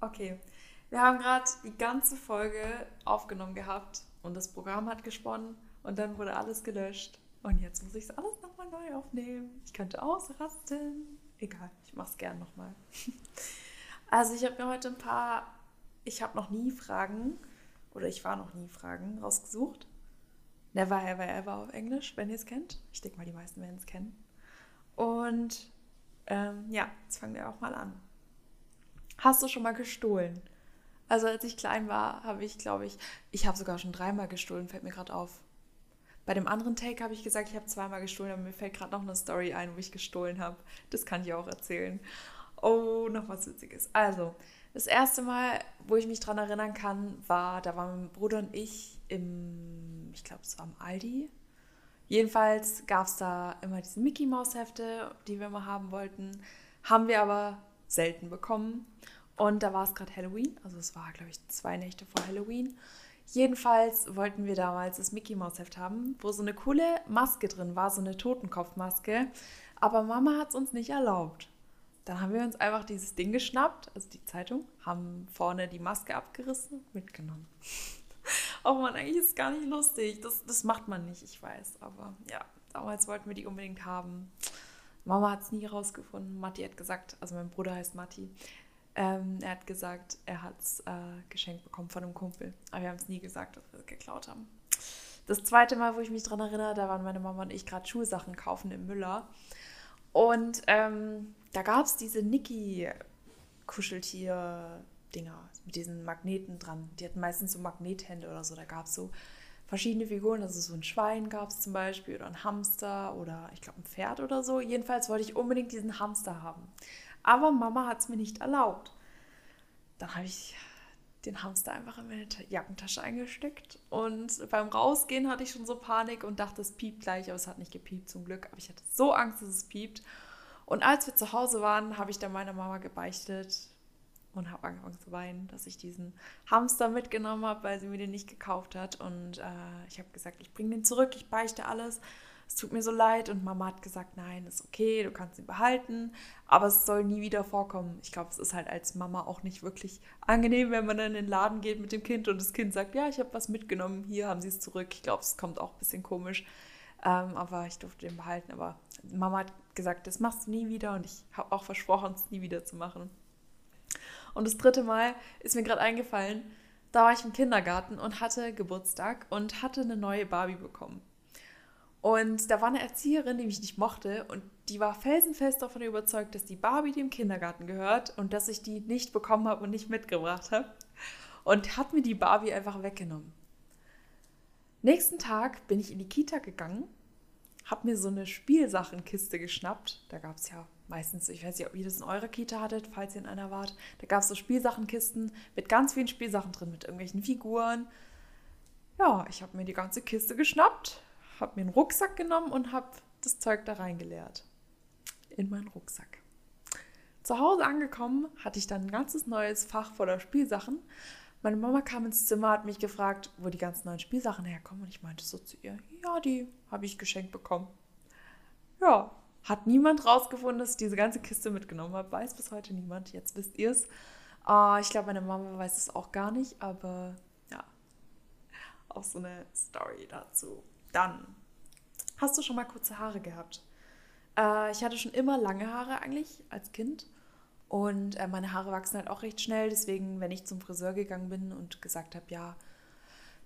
Okay. Wir haben gerade die ganze Folge aufgenommen gehabt und das Programm hat gesponnen und dann wurde alles gelöscht. Und jetzt muss ich es alles nochmal neu aufnehmen. Ich könnte ausrasten. Egal, ich mache es gern nochmal. Also ich habe mir heute ein paar, ich habe noch nie Fragen, oder ich war noch nie Fragen rausgesucht. Never ever ever auf Englisch, wenn ihr es kennt. Ich denke mal, die meisten werden es kennen. Und ähm, ja, jetzt fangen wir auch mal an. Hast du schon mal gestohlen? Also als ich klein war, habe ich, glaube ich, ich habe sogar schon dreimal gestohlen, fällt mir gerade auf. Bei dem anderen Take habe ich gesagt, ich habe zweimal gestohlen, aber mir fällt gerade noch eine Story ein, wo ich gestohlen habe. Das kann ich auch erzählen. Oh, noch was Witziges. Also, das erste Mal, wo ich mich daran erinnern kann, war, da waren mein Bruder und ich im, ich glaube, es war am Aldi. Jedenfalls gab es da immer diese Mickey Maus Hefte, die wir immer haben wollten. Haben wir aber selten bekommen. Und da war es gerade Halloween, also es war, glaube ich, zwei Nächte vor Halloween. Jedenfalls wollten wir damals das Mickey Mouse Heft haben, wo so eine coole Maske drin war, so eine Totenkopfmaske. Aber Mama hat es uns nicht erlaubt. Dann haben wir uns einfach dieses Ding geschnappt, also die Zeitung, haben vorne die Maske abgerissen, mitgenommen. oh man, eigentlich ist es gar nicht lustig. Das, das macht man nicht, ich weiß. Aber ja, damals wollten wir die unbedingt haben. Mama hat es nie rausgefunden. Matti hat gesagt, also mein Bruder heißt Matti, ähm, er hat gesagt, er hat es äh, geschenkt bekommen von einem Kumpel. Aber wir haben es nie gesagt, dass wir es geklaut haben. Das zweite Mal, wo ich mich daran erinnere, da waren meine Mama und ich gerade Schulsachen kaufen im Müller. Und ähm, da gab es diese Niki-Kuscheltier-Dinger mit diesen Magneten dran. Die hatten meistens so Magnethände oder so. Da gab es so verschiedene Figuren. Also so ein Schwein gab es zum Beispiel oder ein Hamster oder ich glaube ein Pferd oder so. Jedenfalls wollte ich unbedingt diesen Hamster haben. Aber Mama hat es mir nicht erlaubt. Dann habe ich den Hamster einfach in meine Jackentasche eingesteckt. Und beim Rausgehen hatte ich schon so Panik und dachte, es piept gleich, aber es hat nicht gepiept zum Glück. Aber ich hatte so Angst, dass es piept. Und als wir zu Hause waren, habe ich dann meiner Mama gebeichtet und habe angefangen zu weinen, dass ich diesen Hamster mitgenommen habe, weil sie mir den nicht gekauft hat. Und äh, ich habe gesagt, ich bringe den zurück, ich beichte alles es tut mir so leid. Und Mama hat gesagt, nein, ist okay, du kannst ihn behalten, aber es soll nie wieder vorkommen. Ich glaube, es ist halt als Mama auch nicht wirklich angenehm, wenn man dann in den Laden geht mit dem Kind und das Kind sagt, ja, ich habe was mitgenommen, hier haben sie es zurück. Ich glaube, es kommt auch ein bisschen komisch. Ähm, aber ich durfte den behalten. Aber Mama hat gesagt, das machst du nie wieder und ich habe auch versprochen, es nie wieder zu machen. Und das dritte Mal ist mir gerade eingefallen, da war ich im Kindergarten und hatte Geburtstag und hatte eine neue Barbie bekommen. Und da war eine Erzieherin, die mich nicht mochte und die war felsenfest davon überzeugt, dass die Barbie dem Kindergarten gehört und dass ich die nicht bekommen habe und nicht mitgebracht habe. Und hat mir die Barbie einfach weggenommen. Nächsten Tag bin ich in die Kita gegangen, habe mir so eine Spielsachenkiste geschnappt. Da gab es ja meistens, ich weiß nicht, ob ihr das in eurer Kita hattet, falls ihr in einer wart. Da gab es so Spielsachenkisten mit ganz vielen Spielsachen drin, mit irgendwelchen Figuren. Ja, ich habe mir die ganze Kiste geschnappt, habe mir einen Rucksack genommen und habe das Zeug da reingeleert. In meinen Rucksack. Zu Hause angekommen, hatte ich dann ein ganzes neues Fach voller Spielsachen. Meine Mama kam ins Zimmer, hat mich gefragt, wo die ganzen neuen Spielsachen herkommen. Und ich meinte so zu ihr, ja, die habe ich geschenkt bekommen. Ja, hat niemand rausgefunden, dass ich diese ganze Kiste mitgenommen habe. Weiß bis heute niemand. Jetzt wisst ihr es. Äh, ich glaube, meine Mama weiß es auch gar nicht, aber ja, auch so eine Story dazu. Dann, hast du schon mal kurze Haare gehabt? Äh, ich hatte schon immer lange Haare eigentlich als Kind. Und äh, meine Haare wachsen halt auch recht schnell. Deswegen, wenn ich zum Friseur gegangen bin und gesagt habe, ja,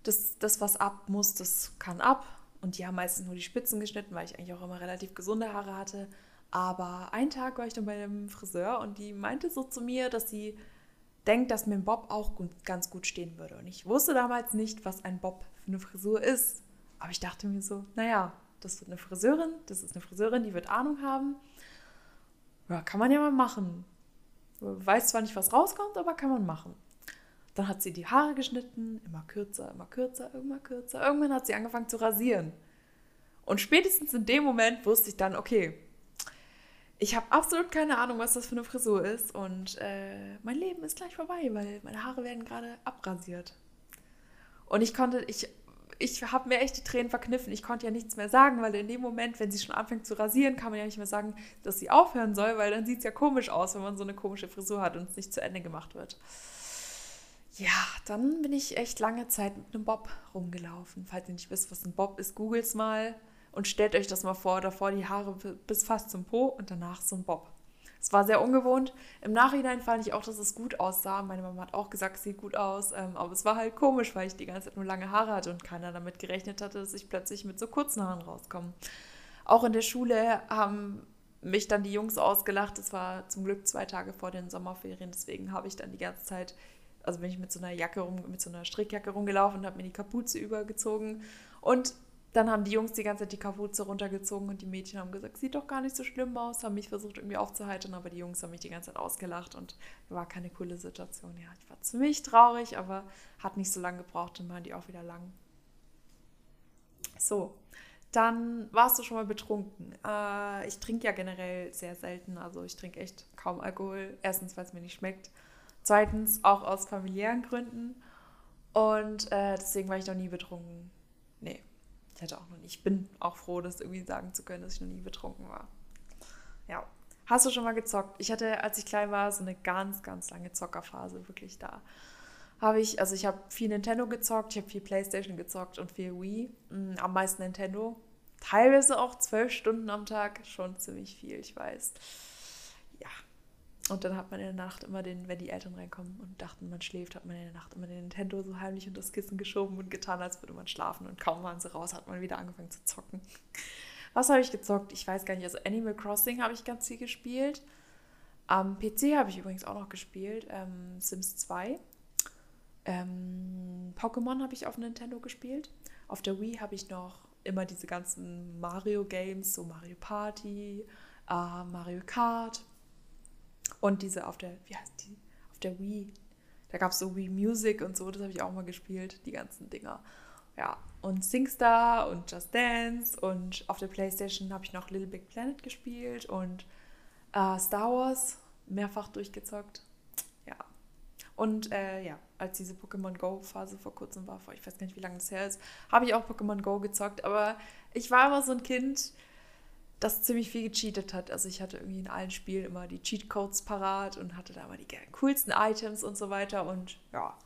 das, das, was ab muss, das kann ab. Und die haben meistens nur die Spitzen geschnitten, weil ich eigentlich auch immer relativ gesunde Haare hatte. Aber einen Tag war ich dann bei dem Friseur und die meinte so zu mir, dass sie denkt, dass mir ein Bob auch gut, ganz gut stehen würde. Und ich wusste damals nicht, was ein Bob für eine Frisur ist. Aber ich dachte mir so, naja, das wird eine Friseurin, das ist eine Friseurin, die wird Ahnung haben. Ja, kann man ja mal machen. Weiß zwar nicht, was rauskommt, aber kann man machen. Dann hat sie die Haare geschnitten, immer kürzer, immer kürzer, immer kürzer. Irgendwann hat sie angefangen zu rasieren. Und spätestens in dem Moment wusste ich dann, okay, ich habe absolut keine Ahnung, was das für eine Frisur ist. Und äh, mein Leben ist gleich vorbei, weil meine Haare werden gerade abrasiert. Und ich konnte, ich ich habe mir echt die Tränen verkniffen. Ich konnte ja nichts mehr sagen, weil in dem Moment, wenn sie schon anfängt zu rasieren, kann man ja nicht mehr sagen, dass sie aufhören soll, weil dann sieht es ja komisch aus, wenn man so eine komische Frisur hat und es nicht zu Ende gemacht wird. Ja, dann bin ich echt lange Zeit mit einem Bob rumgelaufen. Falls ihr nicht wisst, was ein Bob ist, googelt es mal und stellt euch das mal vor. Davor die Haare bis fast zum Po und danach so ein Bob. Es war sehr ungewohnt. Im Nachhinein fand ich auch, dass es gut aussah. Meine Mama hat auch gesagt, es sieht gut aus. Ähm, aber es war halt komisch, weil ich die ganze Zeit nur lange Haare hatte und keiner damit gerechnet hatte, dass ich plötzlich mit so kurzen Haaren rauskomme. Auch in der Schule haben mich dann die Jungs ausgelacht. Es war zum Glück zwei Tage vor den Sommerferien. Deswegen habe ich dann die ganze Zeit also bin ich mit so einer Jacke rum, mit so einer Strickjacke rumgelaufen und habe mir die Kapuze übergezogen. Und dann haben die Jungs die ganze Zeit die Kapuze runtergezogen und die Mädchen haben gesagt, sieht doch gar nicht so schlimm aus, haben mich versucht irgendwie aufzuheitern, aber die Jungs haben mich die ganze Zeit ausgelacht und war keine coole Situation. Ja, ich war ziemlich traurig, aber hat nicht so lange gebraucht, dann waren die auch wieder lang. So, dann warst du schon mal betrunken. Äh, ich trinke ja generell sehr selten, also ich trinke echt kaum Alkohol. Erstens, weil es mir nicht schmeckt. Zweitens auch aus familiären Gründen. Und äh, deswegen war ich noch nie betrunken. Nee, ich hatte auch noch nie. Ich bin auch froh, das irgendwie sagen zu können, dass ich noch nie betrunken war. Ja. Hast du schon mal gezockt? Ich hatte, als ich klein war, so eine ganz, ganz lange Zockerphase, wirklich da. Habe ich, also ich habe viel Nintendo gezockt, ich habe viel Playstation gezockt und viel Wii. Mm, am meisten Nintendo. Teilweise auch zwölf Stunden am Tag, schon ziemlich viel, ich weiß. Und dann hat man in der Nacht immer den, wenn die Eltern reinkommen und dachten, man schläft, hat man in der Nacht immer den Nintendo so heimlich unter das Kissen geschoben und getan, als würde man schlafen. Und kaum waren sie raus, hat man wieder angefangen zu zocken. Was habe ich gezockt? Ich weiß gar nicht. Also Animal Crossing habe ich ganz viel gespielt. Am PC habe ich übrigens auch noch gespielt. Ähm, Sims 2. Ähm, Pokémon habe ich auf Nintendo gespielt. Auf der Wii habe ich noch immer diese ganzen Mario-Games, so Mario Party, äh, Mario Kart und diese auf der, wie heißt die? Auf der Wii. Da gab es so Wii Music und so, das habe ich auch mal gespielt, die ganzen Dinger. Ja, und SingStar und Just Dance und auf der Playstation habe ich noch Little Big Planet gespielt und äh, Star Wars mehrfach durchgezockt. Ja. Und äh, ja, als diese Pokémon Go-Phase vor kurzem war, vor ich weiß gar nicht, wie lange das her ist, habe ich auch Pokémon Go gezockt. Aber ich war immer so ein Kind, das ziemlich viel gecheatet hat. Also ich hatte irgendwie in allen Spielen immer die Cheatcodes parat und hatte da immer die coolsten Items und so weiter. Und ja,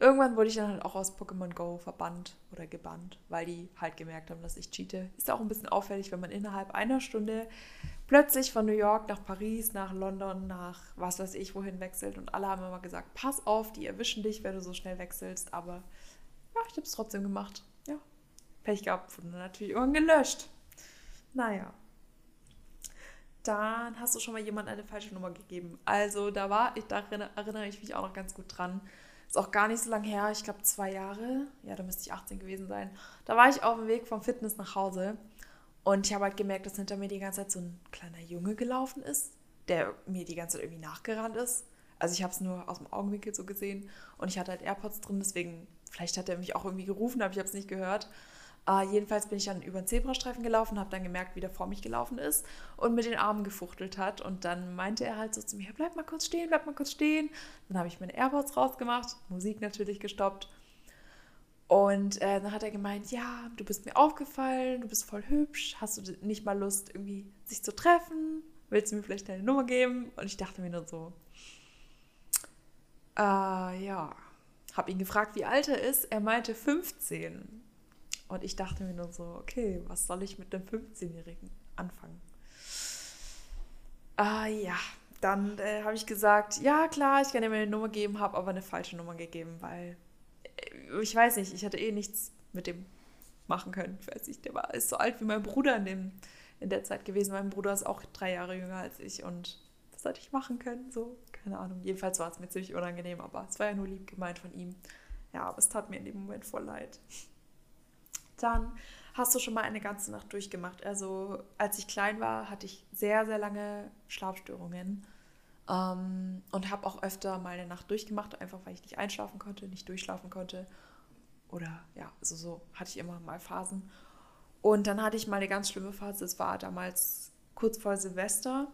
irgendwann wurde ich dann halt auch aus Pokémon Go verbannt oder gebannt, weil die halt gemerkt haben, dass ich cheate. Ist auch ein bisschen auffällig, wenn man innerhalb einer Stunde plötzlich von New York nach Paris, nach London, nach was weiß ich wohin wechselt. Und alle haben immer gesagt, pass auf, die erwischen dich, wenn du so schnell wechselst. Aber ja, ich habe es trotzdem gemacht. Ja, Pech gehabt, wurde natürlich irgendwann gelöscht. Naja. Dann hast du schon mal jemand eine falsche Nummer gegeben. Also da war, ich, da erinnere ich mich auch noch ganz gut dran. Ist auch gar nicht so lange her, ich glaube zwei Jahre. Ja, da müsste ich 18 gewesen sein. Da war ich auf dem Weg vom Fitness nach Hause und ich habe halt gemerkt, dass hinter mir die ganze Zeit so ein kleiner Junge gelaufen ist, der mir die ganze Zeit irgendwie nachgerannt ist. Also ich habe es nur aus dem Augenwinkel so gesehen und ich hatte halt AirPods drin, deswegen, vielleicht hat er mich auch irgendwie gerufen, aber ich habe es nicht gehört. Uh, jedenfalls bin ich dann über den Zebrastreifen gelaufen, habe dann gemerkt, wie der vor mich gelaufen ist und mit den Armen gefuchtelt hat. Und dann meinte er halt so zu mir, bleib mal kurz stehen, bleib mal kurz stehen. Dann habe ich meine AirPods rausgemacht, Musik natürlich gestoppt. Und äh, dann hat er gemeint, ja, du bist mir aufgefallen, du bist voll hübsch, hast du nicht mal Lust, irgendwie sich zu treffen? Willst du mir vielleicht deine Nummer geben? Und ich dachte mir nur so, äh, ja. Habe ihn gefragt, wie alt er ist. Er meinte 15. Und ich dachte mir nur so, okay, was soll ich mit einem 15-Jährigen anfangen? Ah ja, dann äh, habe ich gesagt, ja klar, ich kann dir meine Nummer geben, habe aber eine falsche Nummer gegeben, weil äh, ich weiß nicht, ich hatte eh nichts mit dem machen können. Ich weiß nicht, der war ist so alt wie mein Bruder in, dem, in der Zeit gewesen. Mein Bruder ist auch drei Jahre jünger als ich und was hätte ich machen können? So, keine Ahnung. Jedenfalls war es mir ziemlich unangenehm, aber es war ja nur lieb gemeint von ihm. Ja, aber es tat mir in dem Moment voll leid dann hast du schon mal eine ganze Nacht durchgemacht. Also als ich klein war, hatte ich sehr, sehr lange Schlafstörungen ähm, und habe auch öfter mal eine Nacht durchgemacht, einfach weil ich nicht einschlafen konnte, nicht durchschlafen konnte. Oder ja, also so hatte ich immer mal Phasen. Und dann hatte ich mal eine ganz schlimme Phase, es war damals kurz vor Silvester.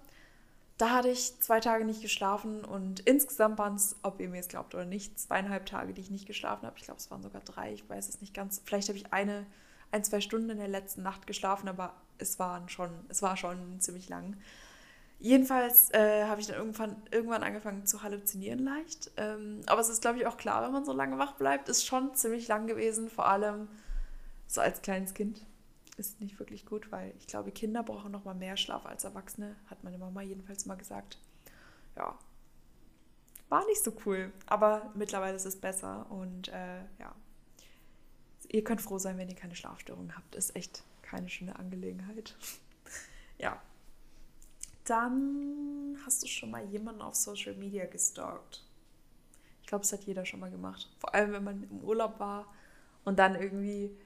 Da hatte ich zwei Tage nicht geschlafen und insgesamt waren es, ob ihr mir es glaubt oder nicht, zweieinhalb Tage, die ich nicht geschlafen habe. Ich glaube, es waren sogar drei, ich weiß es nicht ganz. Vielleicht habe ich eine, ein, zwei Stunden in der letzten Nacht geschlafen, aber es waren schon, es war schon ziemlich lang. Jedenfalls äh, habe ich dann irgendwann, irgendwann angefangen zu halluzinieren leicht. Ähm, aber es ist, glaube ich, auch klar, wenn man so lange wach bleibt, ist schon ziemlich lang gewesen, vor allem so als kleines Kind ist nicht wirklich gut, weil ich glaube, Kinder brauchen noch mal mehr Schlaf als Erwachsene, hat meine Mama jedenfalls mal gesagt. Ja, war nicht so cool, aber mittlerweile ist es besser und äh, ja, ihr könnt froh sein, wenn ihr keine Schlafstörungen habt. Ist echt keine schöne Angelegenheit. ja. Dann hast du schon mal jemanden auf Social Media gestalkt. Ich glaube, das hat jeder schon mal gemacht. Vor allem, wenn man im Urlaub war und dann irgendwie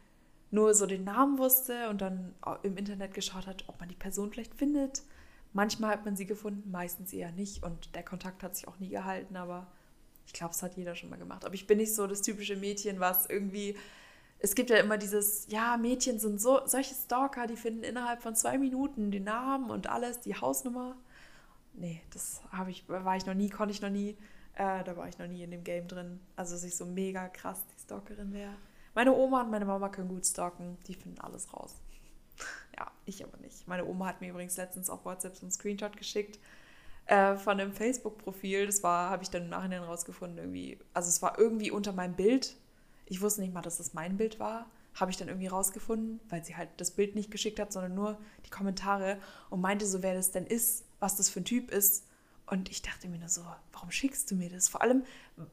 nur so den Namen wusste und dann im Internet geschaut hat, ob man die Person vielleicht findet. Manchmal hat man sie gefunden, meistens eher nicht und der Kontakt hat sich auch nie gehalten, aber ich glaube, es hat jeder schon mal gemacht. Aber ich bin nicht so das typische Mädchen, was irgendwie. Es gibt ja immer dieses, ja, Mädchen sind so solche Stalker, die finden innerhalb von zwei Minuten den Namen und alles, die Hausnummer. Nee, das habe ich, war ich noch nie, konnte ich noch nie. Äh, da war ich noch nie in dem Game drin. Also, dass ich so mega krass die Stalkerin wäre. Meine Oma und meine Mama können gut stalken, die finden alles raus. Ja, ich aber nicht. Meine Oma hat mir übrigens letztens auf WhatsApp so einen Screenshot geschickt äh, von einem Facebook-Profil. Das war, habe ich dann im Nachhinein rausgefunden, irgendwie. Also es war irgendwie unter meinem Bild. Ich wusste nicht mal, dass das mein Bild war. Habe ich dann irgendwie rausgefunden, weil sie halt das Bild nicht geschickt hat, sondern nur die Kommentare und meinte so, wer das denn ist, was das für ein Typ ist. Und ich dachte mir nur so, warum schickst du mir das? Vor allem,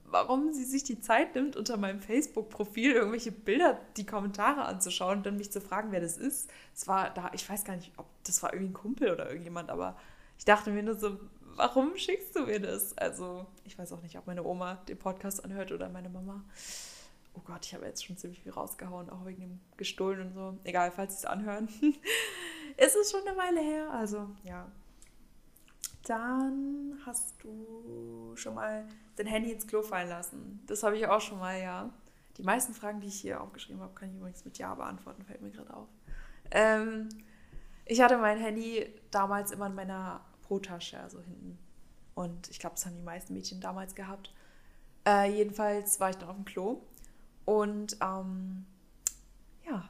warum sie sich die Zeit nimmt, unter meinem Facebook-Profil irgendwelche Bilder, die Kommentare anzuschauen und dann mich zu fragen, wer das ist. Es war da, ich weiß gar nicht, ob das war irgendwie ein Kumpel oder irgendjemand, aber ich dachte mir nur so, warum schickst du mir das? Also, ich weiß auch nicht, ob meine Oma den Podcast anhört oder meine Mama. Oh Gott, ich habe jetzt schon ziemlich viel rausgehauen, auch wegen dem Gestohlen und so. Egal, falls sie es anhören. es ist schon eine Weile her, also ja, dann hast du schon mal dein Handy ins Klo fallen lassen. Das habe ich auch schon mal, ja. Die meisten Fragen, die ich hier aufgeschrieben habe, kann ich übrigens mit Ja beantworten, fällt mir gerade auf. Ähm, ich hatte mein Handy damals immer in meiner Po-Tasche, also hinten. Und ich glaube, das haben die meisten Mädchen damals gehabt. Äh, jedenfalls war ich dann auf dem Klo und ähm, ja,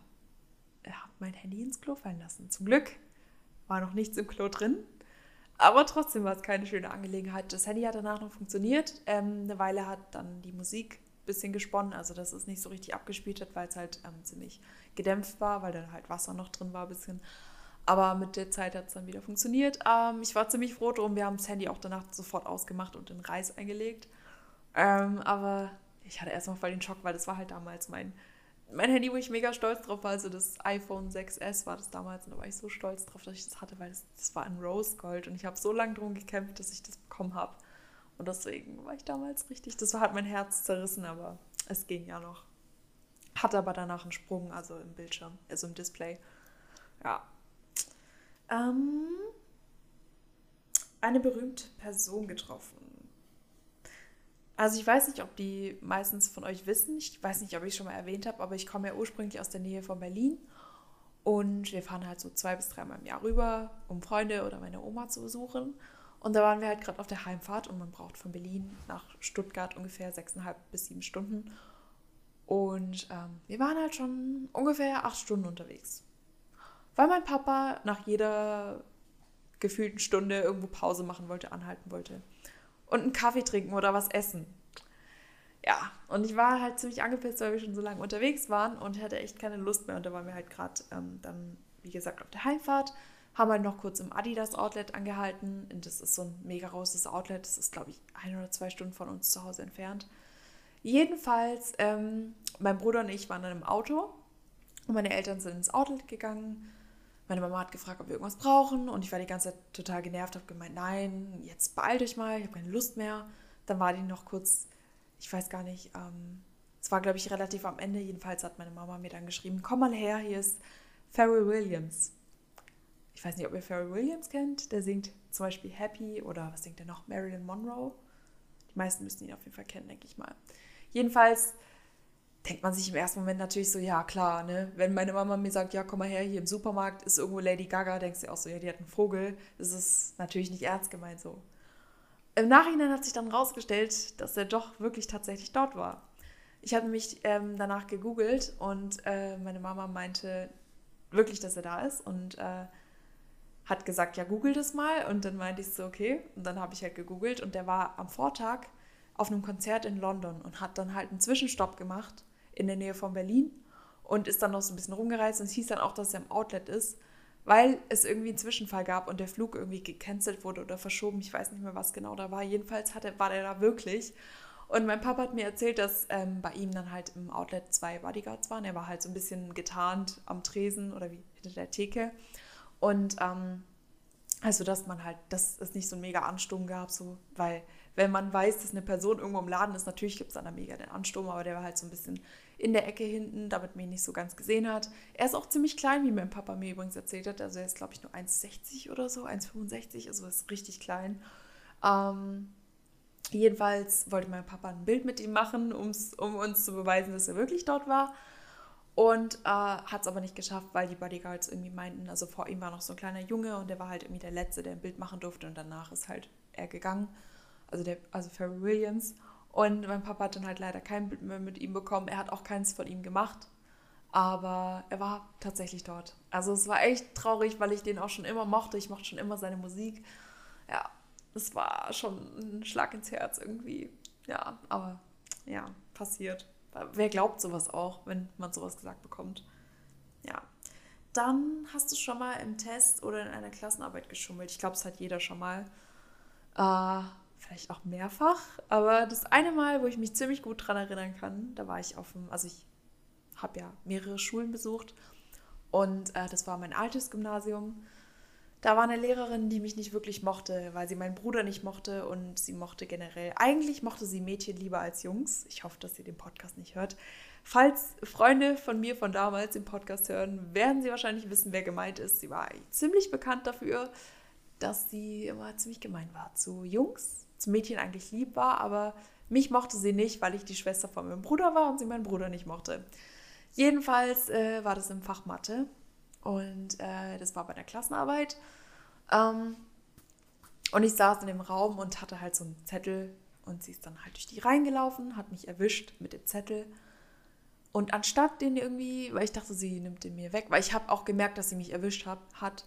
habe mein Handy ins Klo fallen lassen. Zum Glück war noch nichts im Klo drin. Aber trotzdem war es keine schöne Angelegenheit. Das Handy hat danach noch funktioniert. Ähm, eine Weile hat dann die Musik ein bisschen gesponnen, also dass es nicht so richtig abgespielt hat, weil es halt ähm, ziemlich gedämpft war, weil da halt Wasser noch drin war ein bisschen. Aber mit der Zeit hat es dann wieder funktioniert. Ähm, ich war ziemlich froh drum. Wir haben das Handy auch danach sofort ausgemacht und in Reis eingelegt. Ähm, aber ich hatte erstmal voll den Schock, weil das war halt damals mein mein Handy, wo ich mega stolz drauf war, also das iPhone 6S war das damals und da war ich so stolz drauf, dass ich das hatte, weil das, das war ein Rose Gold und ich habe so lange drum gekämpft, dass ich das bekommen habe. Und deswegen war ich damals richtig, das hat mein Herz zerrissen, aber es ging ja noch. Hatte aber danach einen Sprung, also im Bildschirm, also im Display. Ja. Ähm, eine berühmte Person getroffen. Also ich weiß nicht, ob die meistens von euch wissen. Ich weiß nicht, ob ich es schon mal erwähnt habe, aber ich komme ja ursprünglich aus der Nähe von Berlin. Und wir fahren halt so zwei bis dreimal im Jahr rüber, um Freunde oder meine Oma zu besuchen. Und da waren wir halt gerade auf der Heimfahrt und man braucht von Berlin nach Stuttgart ungefähr sechseinhalb bis sieben Stunden. Und ähm, wir waren halt schon ungefähr acht Stunden unterwegs. Weil mein Papa nach jeder gefühlten Stunde irgendwo Pause machen wollte, anhalten wollte und einen Kaffee trinken oder was essen. Ja, und ich war halt ziemlich angepisst, weil wir schon so lange unterwegs waren und hatte echt keine Lust mehr. Und da waren wir halt gerade ähm, dann, wie gesagt, auf der Heimfahrt, haben halt noch kurz im Adidas Outlet angehalten. Und das ist so ein mega großes Outlet. Das ist, glaube ich, ein oder zwei Stunden von uns zu Hause entfernt. Jedenfalls, ähm, mein Bruder und ich waren dann im Auto und meine Eltern sind ins Outlet gegangen meine Mama hat gefragt, ob wir irgendwas brauchen und ich war die ganze Zeit total genervt, habe gemeint, nein, jetzt beeilt euch mal, ich habe keine Lust mehr. Dann war die noch kurz, ich weiß gar nicht, ähm, es war glaube ich relativ am Ende, jedenfalls hat meine Mama mir dann geschrieben, komm mal her, hier ist Pharrell Williams. Ich weiß nicht, ob ihr Pharrell Williams kennt, der singt zum Beispiel Happy oder was singt er noch, Marilyn Monroe. Die meisten müssen ihn auf jeden Fall kennen, denke ich mal. Jedenfalls denkt man sich im ersten Moment natürlich so, ja klar, ne? Wenn meine Mama mir sagt, ja, komm mal her, hier im Supermarkt ist irgendwo Lady Gaga, denkst du auch so, ja, die hat einen Vogel. Das ist natürlich nicht ernst gemeint so. Im Nachhinein hat sich dann rausgestellt, dass er doch wirklich tatsächlich dort war. Ich habe mich ähm, danach gegoogelt und äh, meine Mama meinte wirklich, dass er da ist und äh, hat gesagt, ja, google das mal. Und dann meinte ich so, okay. Und dann habe ich halt gegoogelt und der war am Vortag auf einem Konzert in London und hat dann halt einen Zwischenstopp gemacht in der Nähe von Berlin und ist dann noch so ein bisschen rumgereist und es hieß dann auch, dass er im Outlet ist, weil es irgendwie einen Zwischenfall gab und der Flug irgendwie gecancelt wurde oder verschoben. Ich weiß nicht mehr, was genau da war. Jedenfalls hatte, war der da wirklich. Und mein Papa hat mir erzählt, dass ähm, bei ihm dann halt im Outlet zwei Bodyguards waren. Er war halt so ein bisschen getarnt am Tresen oder wie hinter der Theke. Und ähm, also, dass man halt, dass es nicht so einen mega Ansturm gab, so, weil wenn man weiß, dass eine Person irgendwo im Laden ist, natürlich gibt es dann da mega den Ansturm, aber der war halt so ein bisschen in der Ecke hinten, damit man ihn nicht so ganz gesehen hat. Er ist auch ziemlich klein, wie mein Papa mir übrigens erzählt hat. Also er ist, glaube ich, nur 1,60 oder so, 1,65, also ist richtig klein. Ähm, jedenfalls wollte mein Papa ein Bild mit ihm machen, um uns zu beweisen, dass er wirklich dort war. Und äh, hat es aber nicht geschafft, weil die Bodyguards irgendwie meinten, also vor ihm war noch so ein kleiner Junge und der war halt irgendwie der Letzte, der ein Bild machen durfte und danach ist halt er gegangen also, der, also Pharrell Williams. Und mein Papa hat dann halt leider kein Bild mehr mit ihm bekommen. Er hat auch keins von ihm gemacht. Aber er war tatsächlich dort. Also es war echt traurig, weil ich den auch schon immer mochte. Ich mochte schon immer seine Musik. Ja, es war schon ein Schlag ins Herz irgendwie. Ja, aber ja, passiert. Wer glaubt sowas auch, wenn man sowas gesagt bekommt? Ja. Dann hast du schon mal im Test oder in einer Klassenarbeit geschummelt. Ich glaube, es hat jeder schon mal. Äh, vielleicht auch mehrfach, aber das eine Mal, wo ich mich ziemlich gut dran erinnern kann, da war ich auf dem, also ich habe ja mehrere Schulen besucht und äh, das war mein altes Gymnasium. Da war eine Lehrerin, die mich nicht wirklich mochte, weil sie meinen Bruder nicht mochte und sie mochte generell, eigentlich mochte sie Mädchen lieber als Jungs. Ich hoffe, dass sie den Podcast nicht hört. Falls Freunde von mir von damals den Podcast hören, werden sie wahrscheinlich wissen, wer gemeint ist. Sie war ziemlich bekannt dafür, dass sie immer ziemlich gemein war zu Jungs zum Mädchen eigentlich lieb war, aber mich mochte sie nicht, weil ich die Schwester von meinem Bruder war und sie meinen Bruder nicht mochte. Jedenfalls äh, war das im Fach Mathe und äh, das war bei der Klassenarbeit. Ähm, und ich saß in dem Raum und hatte halt so einen Zettel und sie ist dann halt durch die reingelaufen, hat mich erwischt mit dem Zettel. Und anstatt den irgendwie, weil ich dachte, sie nimmt den mir weg, weil ich habe auch gemerkt, dass sie mich erwischt hab, hat.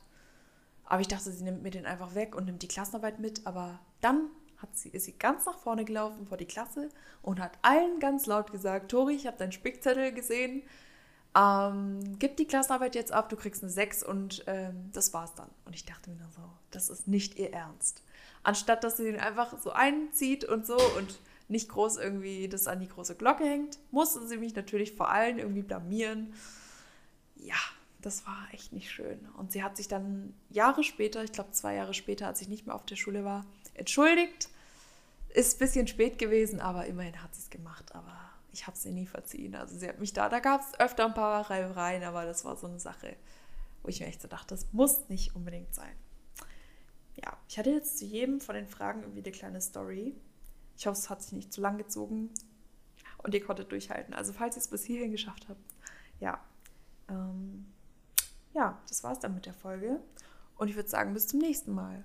Aber ich dachte, sie nimmt mir den einfach weg und nimmt die Klassenarbeit mit. Aber dann hat sie, ist sie ganz nach vorne gelaufen vor die Klasse und hat allen ganz laut gesagt, Tori, ich habe deinen Spickzettel gesehen, ähm, gib die Klassenarbeit jetzt ab, du kriegst eine 6 und ähm, das war's dann. Und ich dachte mir dann so, das ist nicht ihr Ernst. Anstatt, dass sie den einfach so einzieht und so und nicht groß irgendwie das an die große Glocke hängt, musste sie mich natürlich vor allem irgendwie blamieren. Ja, das war echt nicht schön. Und sie hat sich dann Jahre später, ich glaube zwei Jahre später, als ich nicht mehr auf der Schule war, entschuldigt ist ein bisschen spät gewesen, aber immerhin hat sie es gemacht. Aber ich habe sie nie verziehen. Also sie hat mich da, da gab es öfter ein paar Reibereien, aber das war so eine Sache, wo ich mir echt so dachte, das muss nicht unbedingt sein. Ja, ich hatte jetzt zu jedem von den Fragen irgendwie eine kleine Story. Ich hoffe, es hat sich nicht zu lang gezogen und ihr konntet durchhalten. Also falls ihr es bis hierhin geschafft habt, ja. Ähm, ja, das war es dann mit der Folge. Und ich würde sagen, bis zum nächsten Mal.